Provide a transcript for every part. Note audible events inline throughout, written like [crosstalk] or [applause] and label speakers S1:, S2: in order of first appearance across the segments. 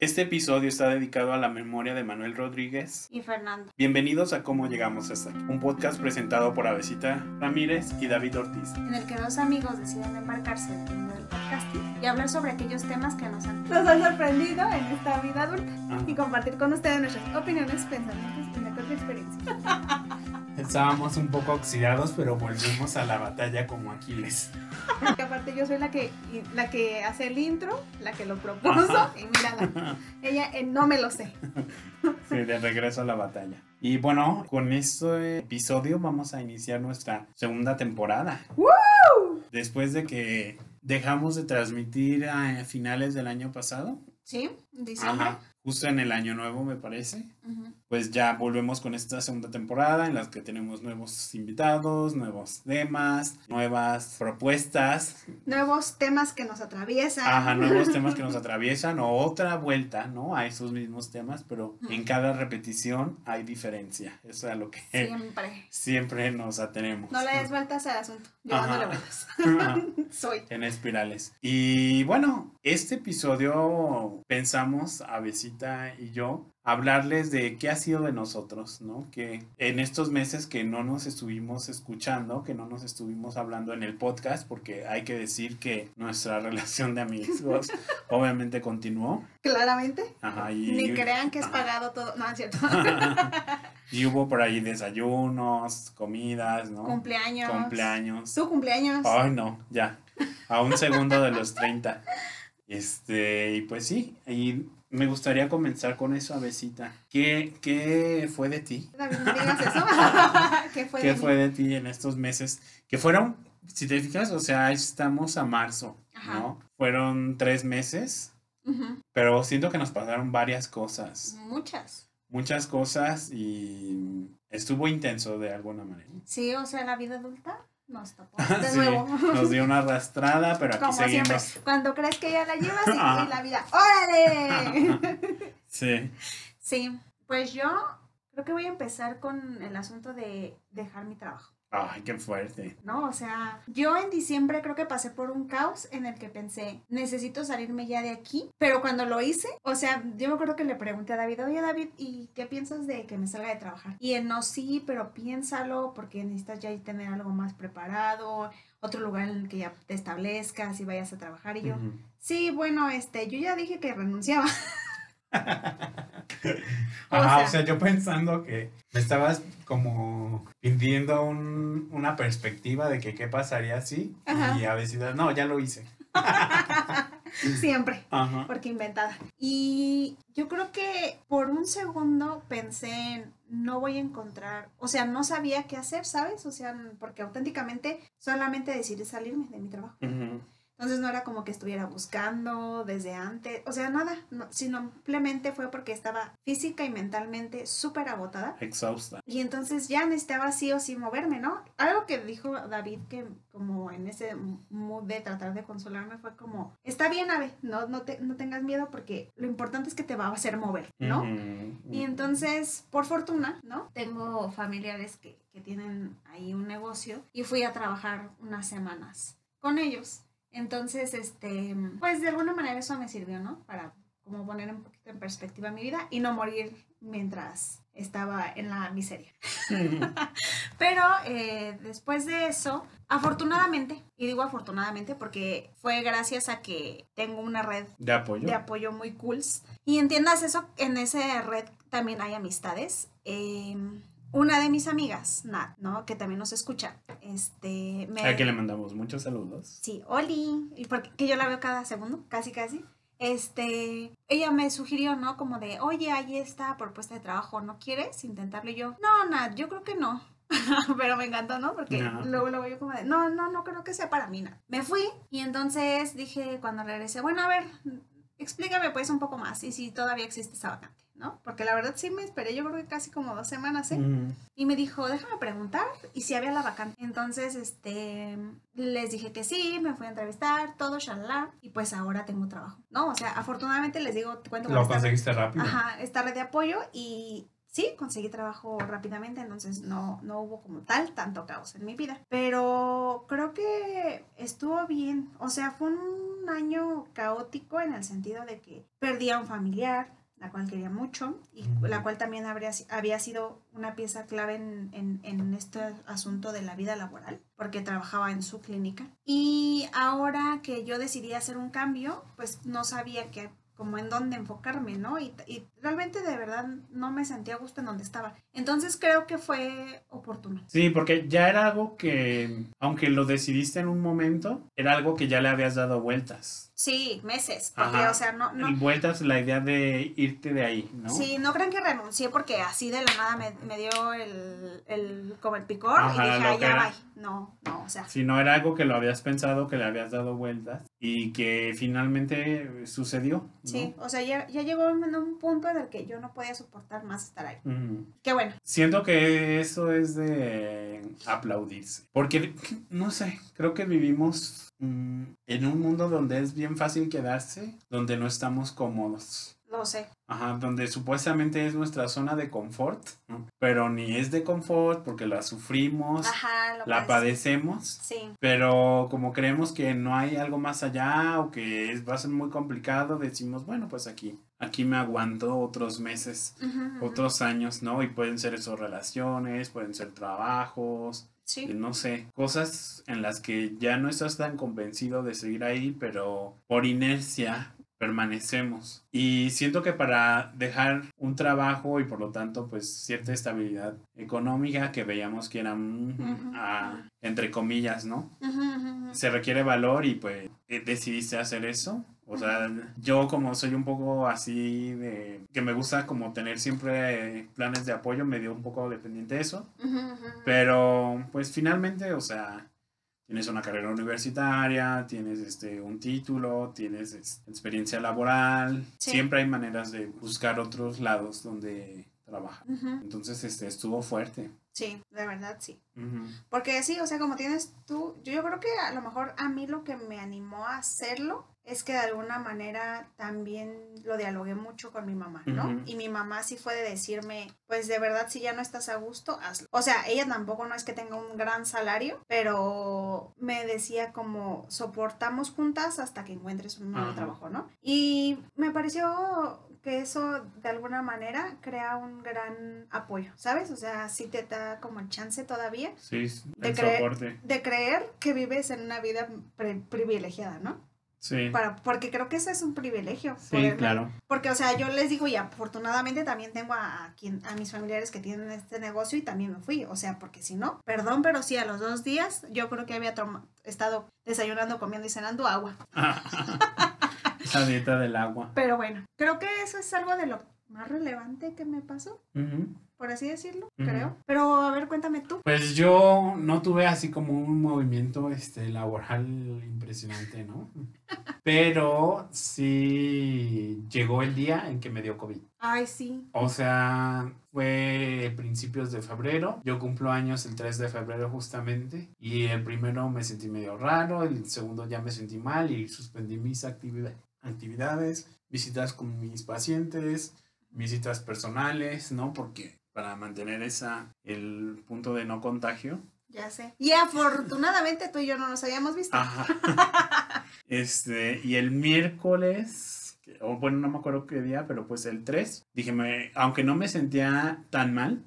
S1: Este episodio está dedicado a la memoria de Manuel Rodríguez
S2: y Fernando.
S1: Bienvenidos a Cómo Llegamos hasta aquí, un podcast presentado por Avesita Ramírez y David Ortiz.
S2: En el que dos amigos deciden embarcarse en el mundo del podcasting y hablar sobre aquellos temas que nos han,
S3: nos han sorprendido en esta vida adulta
S1: Ah.
S3: y compartir con ustedes nuestras opiniones, pensamientos y nuestra experiencia. [laughs]
S1: Estábamos un poco oxidados, pero volvimos a la batalla como Aquiles.
S3: Porque aparte yo soy la que la que hace el intro, la que lo propuso
S1: Ajá.
S3: y mírala, ella eh, no me lo sé.
S1: Sí, de regreso a la batalla. Y bueno, con este episodio vamos a iniciar nuestra segunda temporada. Después de que dejamos de transmitir a finales del año pasado,
S2: ¿Sí? Diciembre.
S1: Ajá, justo en el año nuevo me parece,
S2: Ujú.
S1: Pues ya volvemos con esta segunda temporada en la que tenemos nuevos invitados, nuevos temas, nuevas propuestas,
S3: Nuevos temas que nos atraviesan.
S1: ajá, nuevos [laughs] temas que nos atraviesan o otra vuelta, ¿no? A esos mismos temas, pero en cada repetición hay diferencia. Eso es a lo que
S2: Siempre.
S1: siempre nos atenemos.
S3: No le des vueltas al asunto, yo
S1: Ajá.
S3: dándole vueltas. [laughs]
S1: Ajá. [laughs]
S3: soy.
S1: en espirales. Y bueno, este episodio pensamos, Avesita y yo, hablarles de qué ha sido de nosotros, ¿no? Que en estos meses que no nos estuvimos escuchando, que no nos estuvimos hablando en el podcast, porque hay que decir que nuestra [laughs] relación de amigos [laughs] obviamente continuó.
S3: Claramente.
S1: Ajá, y,
S3: Ni crean que es pagado todo. No, es cierto. [laughs]
S1: y hubo por ahí desayunos, comidas, ¿no?
S3: Cumpleaños.
S1: Cumpleaños.
S3: Su cumpleaños.
S1: Ay, no, ya. A un segundo de los 30. Este, y pues sí, y me gustaría comenzar con eso, Avesita. ¿Qué, qué fue de ti?
S3: No digas eso. [laughs] ¿Qué fue?
S1: ¿Qué
S3: de mí?
S1: fue de ti en estos meses? Que fueron, si te fijas, o sea, estamos a marzo,
S2: Ajá.
S1: ¿no? Fueron tres meses, pero siento que nos pasaron varias cosas.
S2: Muchas.
S1: Muchas cosas y estuvo intenso de alguna manera.
S2: Sí, o sea, la vida adulta nos topó. [laughs]
S3: De
S1: Sí,
S3: nuevo.
S1: nos dio una [laughs] arrastrada, pero aquí
S3: Como siempre,
S1: seguimos.
S3: cuando crees que ya la llevas [laughs] y la vida, ¡órale!
S1: Sí.
S2: Sí, pues yo creo que voy a empezar con el asunto de dejar mi trabajo.
S1: Ay, qué fuerte.
S2: ¿no? O sea, yo en diciembre creo que pasé por un caos en el que pensé, necesito salirme ya de aquí, pero cuando lo hice, o sea, yo me acuerdo que le pregunté a David, oye David, ¿y qué piensas de que me salga de trabajar? Y él, no, sí, pero piénsalo porque necesitas ya tener algo más preparado, otro lugar en el que ya te establezcas y vayas a trabajar. Y yo, sí, bueno, este, yo ya dije que renunciaba. [laughs] [laughs]
S1: Ajá,
S3: sea-
S1: o sea, yo pensando que me estabas como pidiendo un- una perspectiva de que qué pasaría si
S3: Ajá.
S1: y a veces no, ya lo hice. [laughs]
S3: Siempre,
S1: Ajá.
S3: porque inventada.
S2: Y yo creo que por un segundo pensé en no voy a encontrar, o sea, no sabía qué hacer, ¿sabes? O sea, porque auténticamente solamente decidí salirme de mi trabajo. Entonces no era como que estuviera buscando desde antes, o sea, nada, no, sino simplemente fue porque estaba física y mentalmente súper agotada.
S1: Exhausta.
S2: Y entonces ya necesitaba sí o sí moverme, ¿no? Algo que dijo David que como en ese mood de tratar de consolarme fue como, está bien, Ave, no, no, te, no tengas miedo porque lo importante es que te va a hacer mover, ¿no? Y entonces, por fortuna, ¿no? Tengo familiares que, que tienen ahí un negocio y fui a trabajar unas semanas con ellos. Entonces, este, pues de alguna manera eso me sirvió, ¿no? Para como poner un poquito en perspectiva mi vida y no morir mientras estaba en la miseria. [laughs] Pero eh, después de eso, afortunadamente, y digo afortunadamente porque fue gracias a que tengo una red
S1: de apoyo.
S2: de apoyo muy cool. Y entiendas eso, en esa red también hay amistades. Eh, una de mis amigas, Nat, ¿no? Que también nos escucha. Este, me...
S1: A que le mandamos muchos saludos.
S2: Sí, Oli, y porque que yo la veo cada segundo, casi casi. Este, ella me sugirió, ¿no? Como de, oye, ahí está propuesta de trabajo, ¿no quieres intentarlo? Y yo, no, Nat, yo creo que no. [laughs] Pero me encantó, ¿no? Porque
S1: Ajá.
S2: luego lo yo como de, no, no, no creo que sea para mí, Nat. Me fui y entonces dije cuando regresé, bueno, a ver, explícame pues un poco más y si todavía existe esa vacante, ¿no? Porque la verdad sí me esperé, yo creo que casi como dos semanas, ¿eh?
S1: Ujú.
S2: Y me dijo, déjame preguntar y si había la vacante. Entonces, este, les dije que sí, me fui a entrevistar, todo, shalala, y pues ahora tengo trabajo, ¿no? O sea, afortunadamente les digo, te cuento con
S1: Lo
S2: esta-
S1: conseguiste rápido.
S2: Ajá, esta red de apoyo y sí, conseguí trabajo rápidamente, entonces no, no hubo como tal tanto caos en mi vida. Pero creo que estuvo bien. O sea, fue un año caótico en el sentido de que perdí a un familiar, la cual quería mucho y la cual también habría, había sido una pieza clave en, en, en, este asunto de la vida laboral, porque trabajaba en su clínica. Y ahora que yo decidí hacer un cambio, pues no sabía que como en dónde enfocarme, ¿no? Y, y, realmente de verdad no me sentía a gusto en donde estaba. Entonces creo que fue oportuno.
S1: Sí, porque ya era algo que, aunque lo decidiste en un momento, era algo que ya le habías dado vueltas.
S2: Sí, meses. Porque, Ajá. o sea, no,
S1: vueltas la idea de irte de ahí, ¿no?
S2: Sí, no crean que renuncié porque así de la nada me, me dio el, el, como el picor Ajá, y dije, ah, ya va. No, no, o sea.
S1: Si no era algo que lo habías pensado, que le habías dado vueltas y que finalmente sucedió. ¿no?
S2: Sí, o sea, ya, ya llegó en un punto en el que yo no podía soportar más estar ahí. Mm. Qué bueno.
S1: Siento que eso es de aplaudirse. Porque, no sé, creo que vivimos en un mundo donde es bien fácil quedarse, donde no estamos cómodos.
S2: Lo sé.
S1: Ajá, donde supuestamente es nuestra zona de confort, ¿no? pero ni es de confort porque la sufrimos,
S2: Ajá,
S1: la padecemos,
S2: sí.
S1: pero como creemos que no hay algo más allá o que es, va a ser muy complicado, decimos, bueno, pues aquí, aquí me aguanto otros meses, uh -huh, otros años, ¿no? Y pueden ser esos relaciones, pueden ser trabajos,
S2: Sí.
S1: no sé, cosas en las que ya no estás tan convencido de seguir ahí, pero por inercia permanecemos. Y siento que para dejar un trabajo y por lo tanto pues cierta estabilidad económica que veíamos que era ah, entre comillas, ¿no? Se requiere valor y pues decidiste hacer eso. O sea, yo como soy un poco así de que me gusta como tener siempre planes de apoyo, me dio un poco dependiente de eso. Pero pues finalmente, o sea, tienes una carrera universitaria, tienes este un título, tienes este, experiencia laboral,
S2: Sí.
S1: siempre hay maneras de buscar otros lados donde trabajar.
S2: Uh -huh.
S1: Entonces, este estuvo fuerte.
S2: Sí, de verdad sí. Porque sí, o sea, como tienes tú, yo, yo creo que a lo mejor a mí lo que me animó a hacerlo es que de alguna manera también lo dialogué mucho con mi mamá, ¿no? Y mi mamá sí fue de decirme, pues de verdad, si ya no estás a gusto, hazlo. O sea, ella tampoco no es que tenga un gran salario, pero me decía como, soportamos juntas hasta que encuentres un nuevo trabajo, ¿no? Y me pareció que eso de alguna manera crea un gran apoyo, ¿sabes? O sea, sí te da como el chance todavía
S1: Sí,
S2: De creer-
S1: soporte.
S2: de creer que vives en una vida privilegiada, ¿no?
S1: Sí.
S2: Para, porque creo que ese es un privilegio.
S1: Sí, claro.
S2: Porque, o sea, yo les digo, y afortunadamente también tengo a, a quien, a mis familiares que tienen este negocio y también me fui. O sea, porque si no, perdón, pero sí, a los dos días yo creo que había estado desayunando, comiendo y cenando agua. [laughs]
S1: Esa dieta del agua.
S2: Pero bueno, creo que eso es algo de lo más relevante que me pasó, por así decirlo, creo. Pero, a ver, cuéntame tú.
S1: Pues yo no tuve así como un movimiento este, laboral impresionante, ¿no? [laughs] Pero sí llegó el día en que me dio COVID.
S2: Ay, sí.
S1: O sea, fue principios de febrero. Yo cumplo años el 3 de febrero justamente. Y el primero me sentí medio raro, el segundo ya me sentí mal y suspendí mis actividad- actividades, visitas con mis pacientes, visitas personales, ¿no? Porque para mantener esa, el punto de no contagio.
S2: Ya sé. Y afortunadamente tú y yo no nos habíamos visto.
S1: Ajá. [laughs] Este, y el miércoles, o bueno, no me acuerdo qué día, pero pues el 3, dije, me, aunque no me sentía tan mal,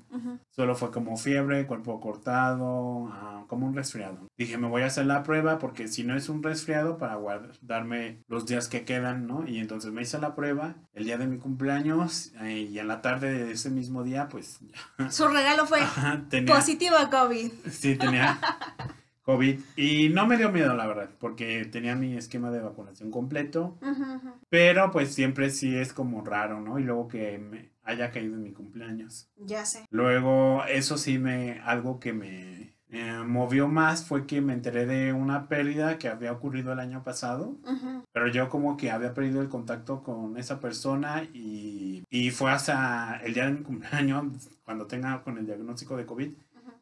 S1: solo fue como fiebre, cuerpo cortado, ah, como un resfriado. Dije, me voy a hacer la prueba porque si no es un resfriado, para guardarme los días que quedan, ¿no? Y entonces me hice la prueba el día de mi cumpleaños eh, y en la tarde de ese mismo día, pues ya
S2: Su regalo fue [laughs]
S1: tenía...
S2: positivo a COVID.
S1: Sí, tenía [laughs] COVID. Y no me dio miedo, la verdad, porque tenía mi esquema de vacunación completo.
S2: Ujú, ujú.
S1: Pero pues siempre sí es como raro, ¿no? Y luego que me haya caído en mi cumpleaños.
S2: Ya sé.
S1: Luego, eso sí me, algo que me eh, movió más fue que me enteré de una pérdida que había ocurrido el año pasado.
S2: Ujú.
S1: Pero yo como que había perdido el contacto con esa persona y, y fue hasta el día de mi cumpleaños, cuando tenga con el diagnóstico de COVID.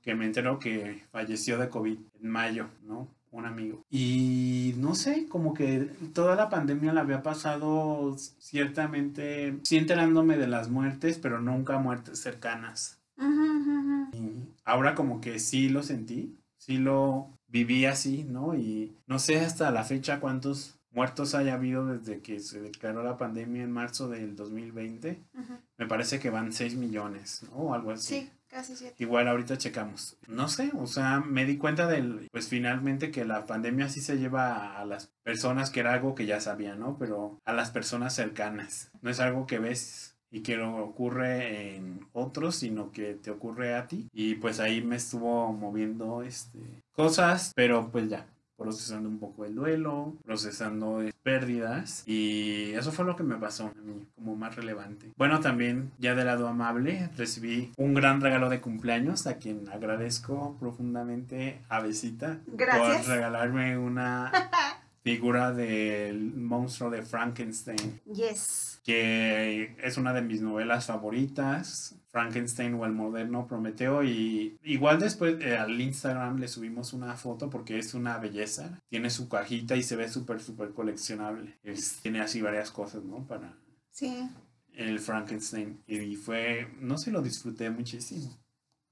S1: Que me enteró que falleció de COVID en mayo, ¿no? un amigo. Y no sé, como que toda la pandemia la había pasado ciertamente, sí enterándome de las muertes, pero nunca muertes cercanas.
S2: Ujú, ujú, ujú.
S1: Y ahora como que sí lo sentí, sí lo viví así, ¿no? Y no sé hasta la fecha cuántos muertos haya habido desde que se declaró la pandemia en marzo del 2020.
S2: Ujú.
S1: Me parece que van 6 millones, ¿no? O algo así.
S2: Sí, casi siete.
S1: Igual ahorita checamos. No sé, o sea, me di cuenta del, pues finalmente que la pandemia sí se lleva a las personas, que era algo que ya sabían, ¿no? Pero a las personas cercanas. No es algo que ves y que no ocurre en otros, sino que te ocurre a ti. Y pues ahí me estuvo moviendo este, cosas, pero pues ya, procesando un poco el duelo, procesando eh, pérdidas y eso fue lo que me pasó a mí como más relevante. Bueno, también ya del lado amable recibí un gran regalo de cumpleaños a quien agradezco profundamente a Besita
S2: Gracias.
S1: por regalarme una [laughs] figura del monstruo de Frankenstein
S2: Yes.
S1: que es una de mis novelas favoritas, Frankenstein o el moderno Prometeo y igual después eh, al Instagram le subimos una foto porque es una belleza, tiene su cajita y se ve súper súper coleccionable, Es- tiene así varias cosas, ¿no? Para
S2: Sí,
S1: el Frankenstein. Y fue, no sé, lo disfruté muchísimo,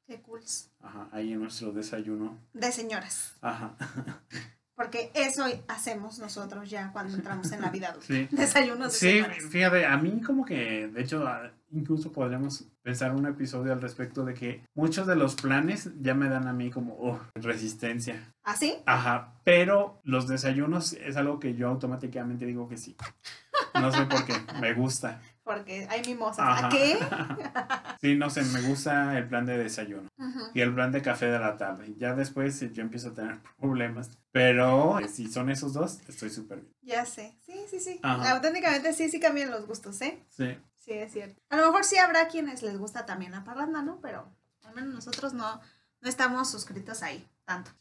S2: qué cool.
S1: ajá, ahí en nuestro desayuno,
S2: De señoras.
S1: ajá, [laughs]
S2: Porque eso hacemos nosotros ya cuando entramos en la vida adulta. [laughs]
S1: sí.
S2: Desayunos de
S1: Sí, fíjate, a mí como que, de hecho, incluso podríamos pensar un episodio al respecto de que muchos de los planes ya me dan a mí como oh, resistencia.
S2: ¿Así?
S1: Ajá, pero los desayunos es algo que yo automáticamente digo que sí. No sé por qué, me gusta.
S2: Porque hay mimosas.
S1: Ajá.
S2: ¿A qué? [laughs]
S1: Sí, no sé, me gusta el plan de desayuno y el plan de café de la tarde. Ya después eh, yo empiezo a tener [laughs] problemas, pero eh, si son esos dos, estoy súper bien.
S2: Ya sé. Sí, sí, sí.
S1: Ajá.
S2: Auténticamente sí, sí cambian los gustos, ¿eh?
S1: Sí.
S2: Sí, es cierto. A lo mejor sí habrá quienes les gusta también la parranda, ¿no? Pero al menos nosotros no, no estamos suscritos ahí tanto.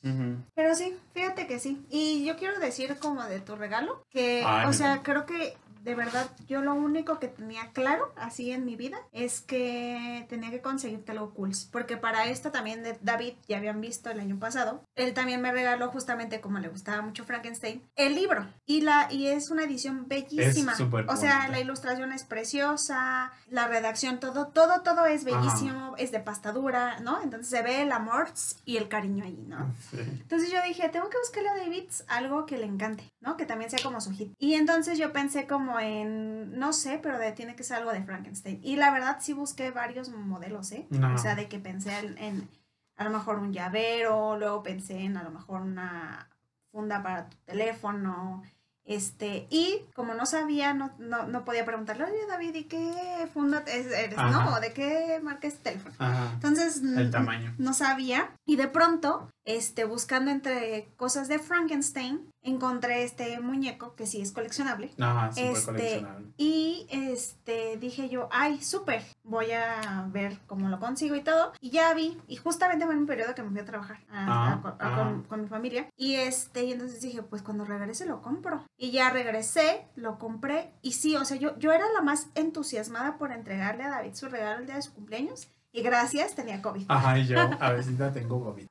S2: Pero sí, fíjate que sí. Y yo quiero decir como de tu regalo, que,
S1: Ay,
S2: o sea, creo que de verdad yo lo único que tenía claro así en mi vida es que tenía que conseguirte algo cool. Porque para esto también de David, ya habían visto el año pasado, él también me regaló justamente como le gustaba mucho Frankenstein, el libro. Y, la, y es una edición bellísima.
S1: súper
S2: o sea,
S1: bonita.
S2: la ilustración es preciosa, la redacción, todo, todo, todo es bellísimo, es de pastadura, ¿no? Entonces se ve el amor y el cariño ahí, ¿no? [laughs]
S1: Sí.
S2: Entonces yo dije, tengo que buscarle a David algo que le encante, ¿no? Que también sea como su hit. Y entonces yo pensé como en, no sé, pero de, tiene que ser algo de Frankenstein. Y la verdad sí busqué varios modelos, ¿eh?
S1: No.
S2: O sea, de que pensé en, en a lo mejor un llavero, luego pensé en a lo mejor una funda para tu teléfono. Este, y como no sabía, no, no, no podía preguntarle, oye David, ¿y qué funda es- eres?
S1: Ajá.
S2: ¿No? ¿O de qué marca es teléfono?
S1: Ajá.
S2: Entonces,
S1: El tamaño.
S2: no sabía y de pronto este buscando entre cosas de Frankenstein encontré este muñeco que sí es coleccionable
S1: Ajá, súper
S2: Este,
S1: coleccionable.
S2: y este dije yo ay súper voy a ver cómo lo consigo y todo y ya vi y justamente fue en un periodo que me fui a trabajar a-
S1: Ah,
S2: a- a-
S1: ah.
S2: con, con mi familia y este y entonces dije pues cuando regrese lo compro y ya regresé lo compré y sí o sea yo yo era la más entusiasmada por entregarle a David su regalo el día de su cumpleaños y gracias tenía COVID
S1: Ajá, y yo a veces ya tengo COVID.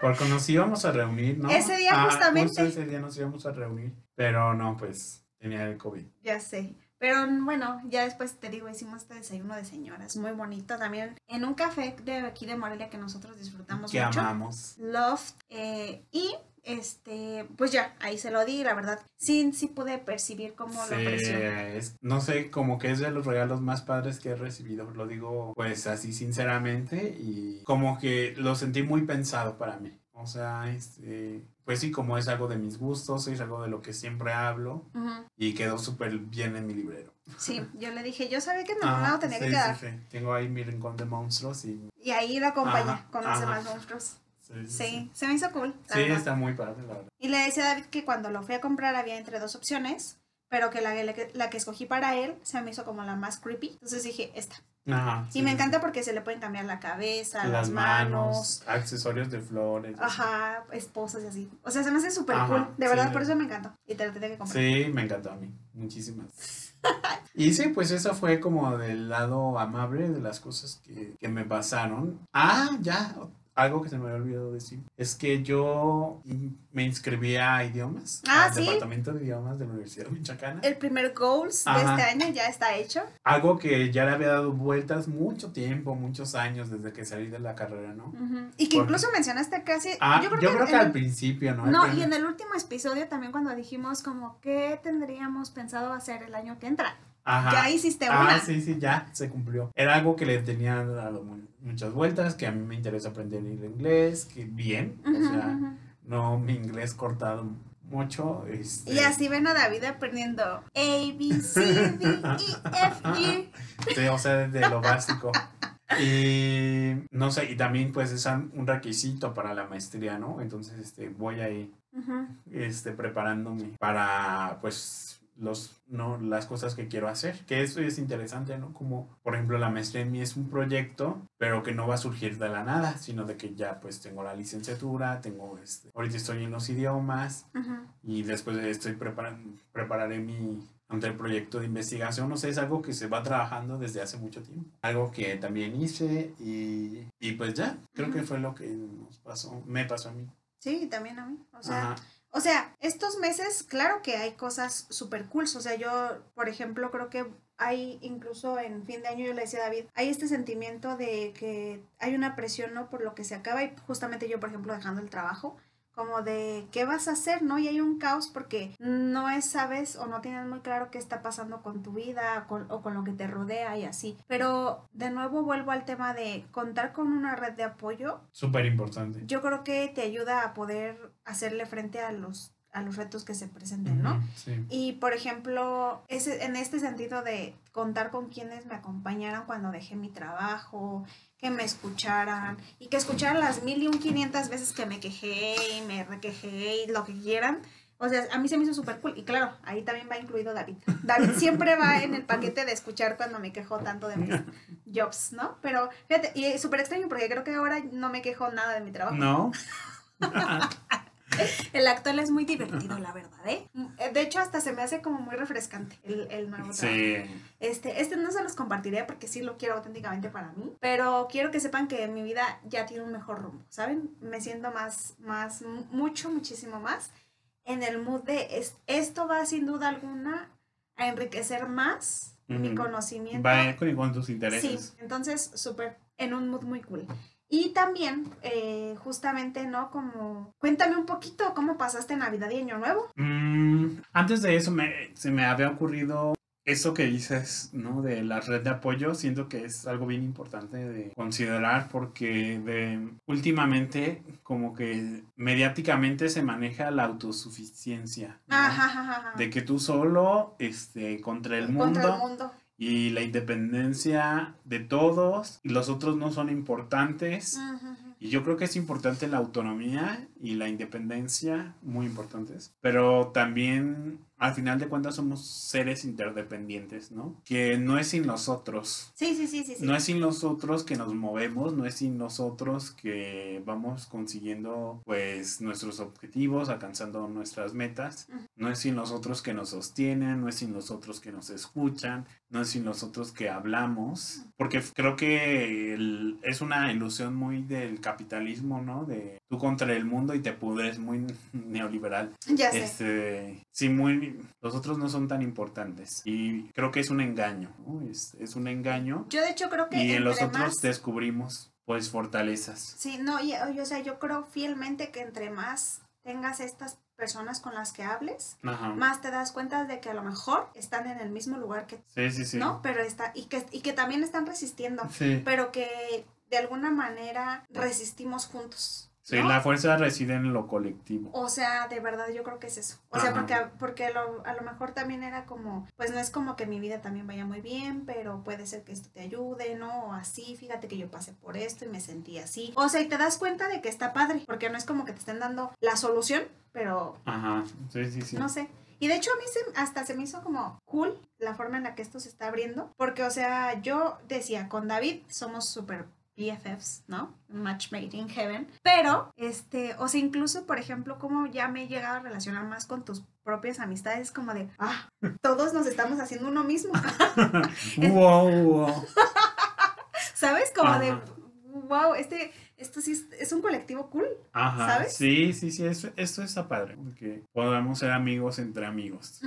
S1: Porque nos íbamos a reunir, ¿no?
S2: Ese día
S1: Ah,
S2: justamente.
S1: justo ese día nos íbamos a reunir. Pero no, pues tenía el COVID.
S2: Ya sé. Pero bueno, ya después te digo, hicimos este desayuno de señoras, muy bonito también, en un café de aquí de Morelia que nosotros disfrutamos
S1: que
S2: mucho.
S1: amamos.
S2: Loft. eh, y este, pues ya, ahí se lo di, la verdad. Sí, sí pude percibir cómo lo
S1: Sí,
S2: apreció.
S1: es- no sé, como que es de los regalos más padres que he recibido. Lo digo pues así sinceramente y como que lo sentí muy pensado para mí. O sea, este, pues sí, como es algo de mis gustos, es algo de lo que siempre hablo y quedó súper bien en mi librero.
S2: Sí, yo le dije, yo sabía que en algún
S1: Ajá,
S2: lado tenía
S1: sí,
S2: que quedar.
S1: sí, sí. Tengo ahí mi rincón de monstruos y
S2: Y ahí lo acompañé
S1: Ajá,
S2: con los demás monstruos.
S1: sí, sí,
S2: se me hizo cool.
S1: Sí,
S2: verdad.
S1: está muy padre, la verdad.
S2: Y le decía a David que cuando lo fui a comprar había entre dos opciones, pero que la, la que la que escogí para él se me hizo como la más creepy. Entonces dije, esta.
S1: Ajá,
S2: Y
S1: sí,
S2: me
S1: sí,
S2: encanta porque se le pueden cambiar la cabeza, las,
S1: las
S2: manos,
S1: manos, accesorios de flores.
S2: ajá, esposas y así. O sea, se me hace súper cool. De verdad,
S1: sí.
S2: por eso me encantó. Y te lo tenía que comprar.
S1: Sí, me encantó a mí. Muchísimas. [laughs] Y sí, pues eso fue como del lado amable de las cosas que, que me pasaron. Ah, ya. Algo que se me había olvidado decir es que yo me inscribí a idiomas,
S2: Ah,
S1: al
S2: ¿sí?
S1: departamento de idiomas de la Universidad Michoacana.
S2: El primer goals de este año ya está hecho.
S1: Algo que ya le había dado vueltas mucho tiempo, muchos años desde que salí de la carrera, ¿no?
S2: Y que
S1: Porque-
S2: incluso mencionaste casi.
S1: Ah,
S2: yo creo que,
S1: al
S2: el-
S1: principio, ¿no?
S2: No, y en el último episodio también cuando dijimos como qué tendríamos pensado hacer el año que entra.
S1: Ajá.
S2: Ya hiciste
S1: Ah,
S2: una.
S1: sí, sí, ya se cumplió. Era algo que le tenía dado mu- muchas vueltas, que a mí me interesa aprender el inglés, que bien, o sea, no mi inglés cortado mucho. Este,
S2: Y así ven a David aprendiendo A, B, C, D, E, F, G. [laughs]
S1: Sí, o sea, desde lo básico. Y no sé, y también pues es un requisito para la maestría, ¿no? Entonces, este, voy a ir
S2: Ujú.
S1: este, preparándome para pues los no las cosas que quiero hacer que eso es interesante no como por ejemplo la maestría en mí es un proyecto pero que no va a surgir de la nada sino de que ya pues tengo la licenciatura tengo este ahorita estoy en los idiomas
S2: Ujú.
S1: y después estoy preparando prepararé mi ante el proyecto de investigación no sé es algo que se va trabajando desde hace mucho tiempo algo que también hice y, y pues ya creo que
S2: Ujú.
S1: fue lo que nos pasó me pasó a mí
S2: Sí, también a mí. O sea,
S1: Ajá.
S2: O sea, estos meses, claro que hay cosas súper cool. O sea, yo, por ejemplo, creo que hay incluso en fin de año, yo le decía a David, hay este sentimiento de que hay una presión, ¿no? Por lo que se acaba y justamente yo, por ejemplo, dejando el trabajo, como de qué vas a hacer, ¿no? Y hay un caos porque no es, sabes, o no tienes muy claro qué está pasando con tu vida con- o con lo que te rodea y así. Pero de nuevo vuelvo al tema de contar con una red de apoyo
S1: súper importante
S2: yo creo que te ayuda a poder hacerle frente a los, a los retos que se presenten, ¿no?
S1: Sí
S2: Y por ejemplo, ese, en este sentido de contar con quienes me acompañaran cuando dejé mi trabajo, que me escucharan y que escucharan las mil y un quinientas veces que me quejé y me requejé y lo que quieran. O sea, a mí se me hizo súper cool. Y claro, ahí también va incluido David. David [laughs] siempre va en el paquete de escuchar cuando me quejo tanto de mis [laughs] jobs, ¿no? Pero fíjate, y es súper extraño porque creo que ahora no me quejo nada de mi trabajo.
S1: No. [laughs] [laughs]
S2: El actual es muy divertido, la verdad, ¿eh? De hecho, hasta se me hace como muy refrescante el, el nuevo trabajo.
S1: Sí.
S2: Este, este no se los compartiré porque sí lo quiero auténticamente para mí, pero quiero que sepan que mi vida ya tiene un mejor rumbo, ¿saben? Me siento más, más, mu- mucho, muchísimo más en el mood de es- esto va sin duda alguna a enriquecer más mi
S1: Ujú.
S2: conocimiento.
S1: Va con, tus
S2: Sí,
S1: intereses.
S2: entonces súper en un mood muy cool. Y también, eh, justamente, ¿no? Como, cuéntame un poquito cómo pasaste Navidad y Año Nuevo.
S1: Mm, antes de eso me, se me había ocurrido eso que dices, ¿no? De la red de apoyo. Siento que es algo bien importante de considerar porque de, últimamente como que mediáticamente se maneja la autosuficiencia. ¿no?
S2: Ajá, ajá, ajá.
S1: De que tú solo, este, contra el mundo.
S2: Contra el mundo.
S1: Y la independencia de todos y los otros no son importantes. Y yo creo que es importante la autonomía y la independencia, muy importantes. Pero también, al final de cuentas, somos seres interdependientes, ¿no? Que no es sin nosotros.
S2: Sí, sí, sí, sí. sí.
S1: No es sin nosotros que nos movemos, no es sin nosotros que vamos consiguiendo pues nuestros objetivos, alcanzando nuestras metas. No es sin nosotros que nos sostienen, no es sin nosotros que nos escuchan, no es sin nosotros que hablamos. Porque creo que el- es una ilusión muy del capitalismo, ¿no? De tú contra el mundo y te pudres muy [laughs] neoliberal.
S2: ya sé.
S1: Este, sí, muy, los otros no son tan importantes. Y creo que es un engaño. Es, es un engaño.
S2: Yo de hecho creo que
S1: Y en los otros
S2: más...
S1: descubrimos, pues, fortalezas.
S2: Sí, no, y, o sea, yo creo fielmente que entre más tengas estas personas con las que hables,
S1: Ajá.
S2: más te das cuenta de que a lo mejor están en el mismo lugar que
S1: Sí, sí, sí.
S2: ¿no? Pero está, y que, y que también están resistiendo,
S1: Sí.
S2: pero que de alguna manera resistimos juntos.
S1: Sí,
S2: ¿no?
S1: la fuerza reside en lo colectivo.
S2: O sea, de verdad yo creo que es eso. O sea, porque, porque lo- a lo mejor también era como, pues no es como que mi vida también vaya muy bien, pero puede ser que esto te ayude, ¿no? O así, fíjate que yo pasé por esto y me sentí así. O sea, y te das cuenta de que está padre, porque no es como que te estén dando la solución, pero
S1: Ajá. Sí, sí, sí.
S2: no sé. Y de hecho a mí se, hasta se me hizo como cool la forma en la que esto se está abriendo. Porque, o sea, yo decía, con David somos súper BFFs, ¿no? Match made in heaven. Pero, este, o sea, incluso, por ejemplo, como ya me he llegado a relacionar más con tus propias amistades, como de, ah, todos nos estamos haciendo uno mismo. [laughs]
S1: wow, wow. [laughs]
S2: ¿Sabes? Como de, wow, este, esto sí es, es un colectivo cool.
S1: Ajá,
S2: ¿Sabes?
S1: sí, sí, sí, eso, esto está padre, porque podamos ser amigos entre amigos.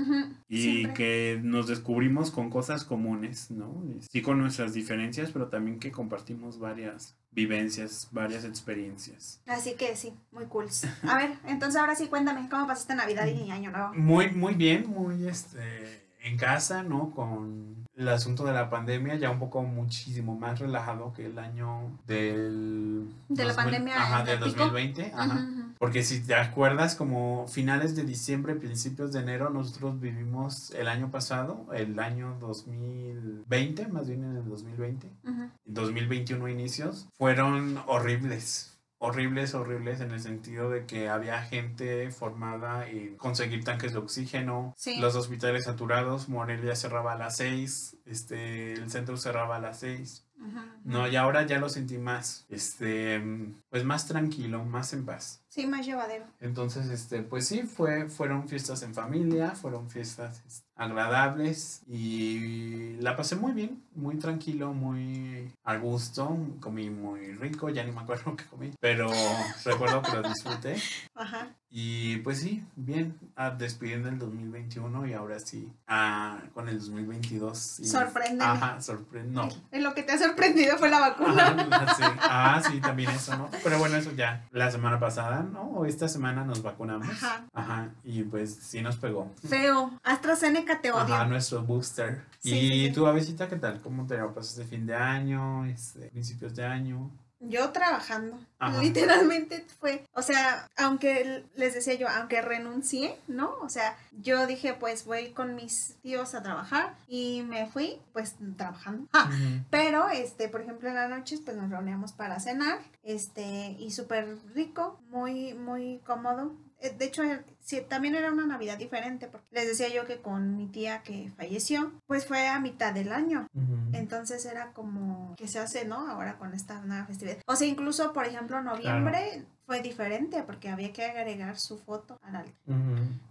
S1: Y
S4: siempre.
S1: que nos descubrimos con cosas comunes, ¿no? Sí con nuestras diferencias, pero también que compartimos varias vivencias, varias experiencias.
S4: Así que sí, muy cool. A ver, entonces ahora sí cuéntame, ¿cómo pasaste Navidad y Año Nuevo?
S1: Muy, muy bien, muy este en casa, ¿no? Con el asunto de la pandemia, ya un poco muchísimo más relajado que el año del...
S4: De la
S1: 2000
S4: pandemia
S1: Ajá, del
S4: el pico.
S1: 2020. Ajá. Porque si te acuerdas, como finales de diciembre, principios de enero, nosotros vivimos el año pasado, el año 2020, más bien en el 2020,
S4: Ujú.
S1: 2021 inicios, fueron horribles. Horribles, horribles en el sentido de que había gente formada en conseguir tanques de oxígeno,
S4: Sí.
S1: los hospitales saturados, Morelia cerraba a las 6, este, el centro cerraba a las 6.
S4: Ujú, ujú.
S1: No, y ahora ya lo sentí más, este, pues más tranquilo, más en paz.
S4: Sí, más llevadero.
S1: Entonces, este, pues sí, fue, fueron fiestas en familia, fueron fiestas agradables y la pasé muy bien, muy tranquilo, muy a gusto, comí muy rico, ya ni me acuerdo [laughs] que comí, pero recuerdo que lo disfruté
S4: Ajá.
S1: y pues sí, bien, ah, despidiendo el 2021 y ahora sí, ah, con el 2022. y-
S4: Sorpréndeme.
S1: Ajá, sorprende, no.
S2: En lo que te ha sorprendido fue la vacuna.
S1: Ajá, sí. Ah, sí, también eso, ¿no? Pero bueno, eso ya la semana pasada, ¿no? O esta semana nos vacunamos.
S4: Ajá.
S1: Ajá, y pues sí nos pegó.
S4: Feo. AstraZeneca te odio.
S1: Ajá, nuestro booster.
S4: Sí,
S1: ¿Y
S4: sí, sí.
S1: tú, Avesita, qué tal? ¿Cómo te la pasaste fin de año, este, principios de año?
S2: Yo trabajando.
S1: Ajá.
S2: Literalmente fue, o sea, aunque les decía yo, aunque renuncié, ¿no? O sea, yo dije, pues voy con mis tíos a trabajar y me fui, pues trabajando. Ah, pero, este, por ejemplo, en las noches, pues nos reuníamos para cenar, este, y súper rico, muy, muy cómodo. Eh, De hecho, eh, sí, también era una Navidad diferente, porque les decía yo que con mi tía que falleció, pues fue a mitad del año. Entonces era como que se hace, ¿no? Ahora con esta nueva festividad. O sea, incluso, por ejemplo, noviembre fue diferente porque había que agregar su foto al altar.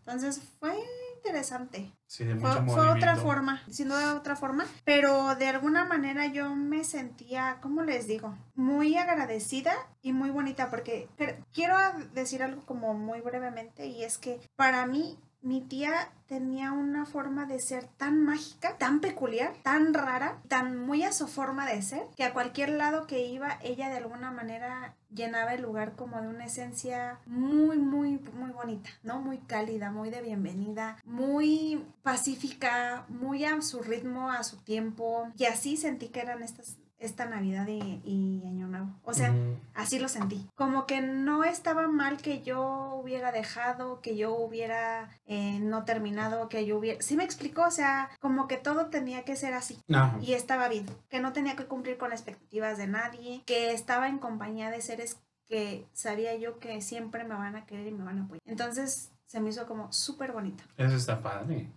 S2: Entonces fue interesante.
S1: Sí, de
S2: Fue,
S1: mucho
S2: fue otra
S1: movimiento.
S2: forma, sin duda otra forma, pero de alguna manera yo me sentía, ¿cómo les digo? Muy agradecida y muy bonita porque quiero decir algo como muy brevemente y es que para mí mi tía tenía una forma de ser tan mágica, tan peculiar, tan rara, tan muy a su forma de ser, que a cualquier lado que iba, ella de alguna manera llenaba el lugar como de una esencia muy, muy, muy bonita, ¿no? Muy cálida, muy de bienvenida, muy pacífica, muy a su ritmo, a su tiempo. Y así sentí que eran estas esta Navidad y, y Año Nuevo. O sea. Así lo sentí. Como que no estaba mal que yo hubiera dejado, que yo hubiera eh, no terminado, que yo hubiera... Sí me explicó, o sea, como que todo tenía que ser así.
S1: Ajá.
S2: Y estaba bien, que no tenía que cumplir con expectativas de nadie, que estaba en compañía de seres que sabía yo que siempre me van a querer y me van a apoyar. Entonces se me hizo como súper bonito.
S1: Eso está padre.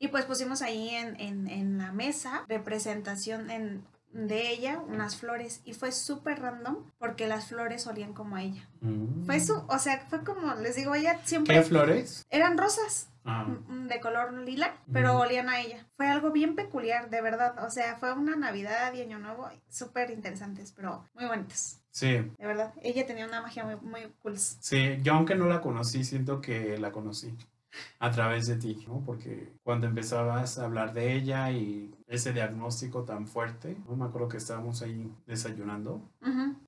S2: Y pues pusimos ahí en, en, en la mesa representación en, de ella, unas flores. Y fue súper random porque las flores olían como a ella.
S1: Mm.
S2: Fue su, o sea, fue como, les digo, ella siempre
S1: ¿Qué flores?
S2: eran rosas
S1: Ah.
S2: mm, de color lila, pero
S1: Ujú.
S2: olían a ella. Fue algo bien peculiar, de verdad. O sea, fue una Navidad y Año Nuevo súper interesantes, pero muy bonitas.
S1: Sí,
S2: De verdad, ella tenía una magia muy, muy cool.
S1: Sí, yo aunque no la conocí, siento que la conocí a través de ti, ¿no? Porque cuando empezabas a hablar de ella y ese diagnóstico tan fuerte, ¿no? Me acuerdo que estábamos ahí desayunando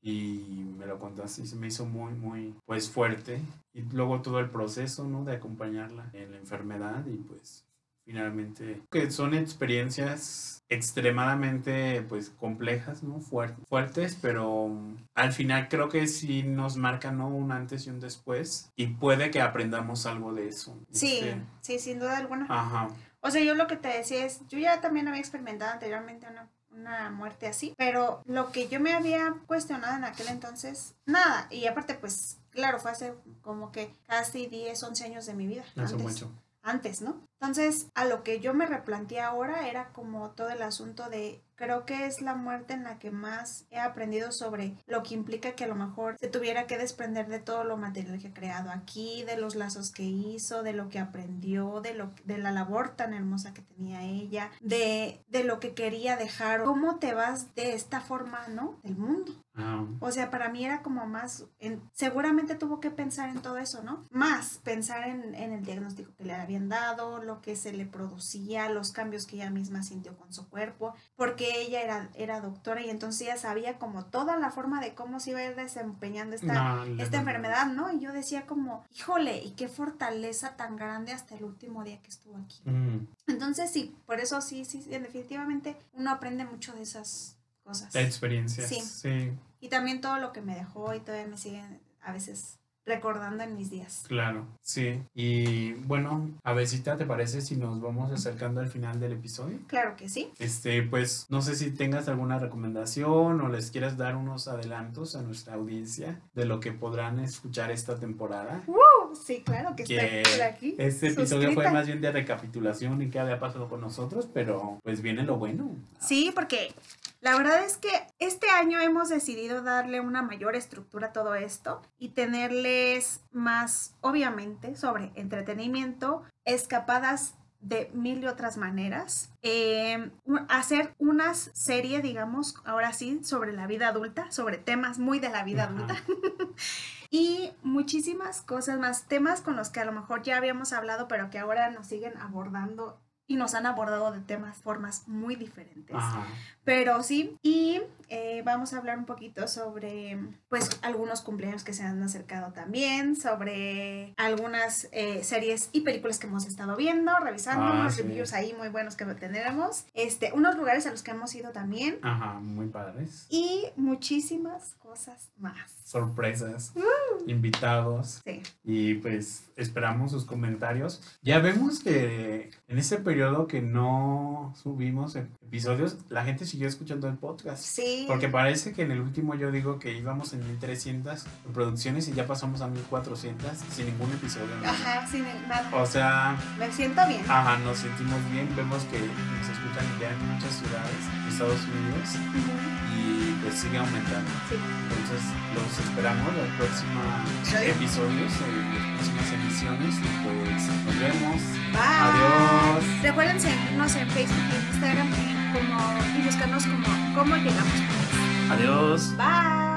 S1: y me lo contaste y se me hizo muy, muy, pues fuerte. Y luego todo el proceso, ¿no? De acompañarla en la enfermedad y pues finalmente que son experiencias extremadamente pues complejas, ¿no? Fuer- fuertes, pero mm, al final creo que sí nos marcan, ¿no? Un antes y un después y puede que aprendamos algo de eso.
S2: Sí, sí, sin duda alguna.
S1: Ajá.
S2: O sea, yo lo que te decía es, yo ya también había experimentado anteriormente una, una muerte así, pero lo que yo me había cuestionado en aquel entonces, nada. Y aparte, pues, claro, fue hace como que casi 10, 11 años de mi vida.
S1: Hace
S2: antes.
S1: mucho.
S2: Antes, ¿no? Entonces, a lo que yo me replanteé ahora era como todo el asunto de, creo que es la muerte en la que más he aprendido sobre lo que implica que a lo mejor se tuviera que desprender de todo lo material que ha creado aquí, de los lazos que hizo, de lo que aprendió, de lo de la labor tan hermosa que tenía ella, de, de lo que quería dejar. ¿Cómo te vas de esta forma, no? Del mundo.
S1: Ah,
S2: O sea, para mí era como más, en- seguramente tuvo que pensar en todo eso, ¿no? Más pensar en, en el diagnóstico que le habían dado, lo que se le producía, los cambios que ella misma sintió con su cuerpo, porque ella era, era doctora y entonces ella sabía como toda la forma de cómo se iba a ir desempeñando esta,
S1: no,
S2: esta enfermedad, ¿no? Y yo decía como, híjole, y qué fortaleza tan grande hasta el último día que estuvo aquí.
S1: Mm,
S2: Entonces sí, por eso sí, sí, definitivamente uno aprende mucho de esas cosas.
S1: experiencias.
S2: Sí.
S1: sí,
S2: Y también todo lo que me dejó y todavía me siguen a veces recordando en mis días.
S1: claro, sí. Y bueno, Avesita, ¿te parece si nos vamos acercando al final del episodio?
S2: Claro que sí.
S1: Este, pues no sé si tengas alguna recomendación o les quieras dar unos adelantos a nuestra audiencia de lo que podrán escuchar esta temporada.
S2: Uh, sí, claro que,
S1: Que
S2: estoy por aquí.
S1: Este episodio fue más bien de recapitulación y qué había pasado con nosotros, pero pues viene lo bueno.
S2: Sí, porque la verdad es que este año hemos decidido darle una mayor estructura a todo esto y tenerles más, obviamente, sobre entretenimiento, escapadas de mil y otras maneras, eh, un- hacer una serie, digamos, ahora sí, sobre la vida adulta, sobre temas muy de la vida
S1: Ajá.
S2: adulta. [laughs] Y muchísimas cosas más, temas con los que a lo mejor ya habíamos hablado, pero que ahora nos siguen abordando y nos han abordado de temas, formas muy diferentes.
S1: Ajá.
S2: Pero sí, y eh, vamos a hablar un poquito sobre, pues, algunos cumpleaños que se han acercado también, sobre algunas eh, series y películas que hemos estado viendo, revisando,
S1: Ah,
S2: unos
S1: sí.
S2: reviews ahí muy buenos que tendremos, este, unos lugares a los que hemos ido también,
S1: Ajá, muy padres.
S2: y muchísimas cosas más.
S1: Sorpresas, invitados
S2: Sí.
S1: y pues esperamos sus comentarios. Ya vemos que en este periodo que no subimos ep- episodios, la gente siguió escuchando el podcast.
S2: Sí.
S1: Porque parece que en el último yo digo que íbamos en 1300 reproducciones y ya pasamos a 1400 sin ningún episodio.
S2: Ajá, sin nada.
S1: O sea,
S2: Me siento bien.
S1: ajá, nos sentimos bien, vemos que nos escuchan ya en muchas ciudades de Estados Unidos y pues sigue aumentando.
S2: Sí.
S1: Entonces los esperamos los próximos
S2: ¿Episodio?
S1: episodios, en las próximas emisiones y pues nos vemos.
S2: Bye.
S1: Adiós.
S2: Recuerden seguirnos en Facebook y en Instagram como, y buscarnos como cómo llegamos.
S1: Adiós.
S2: Bye.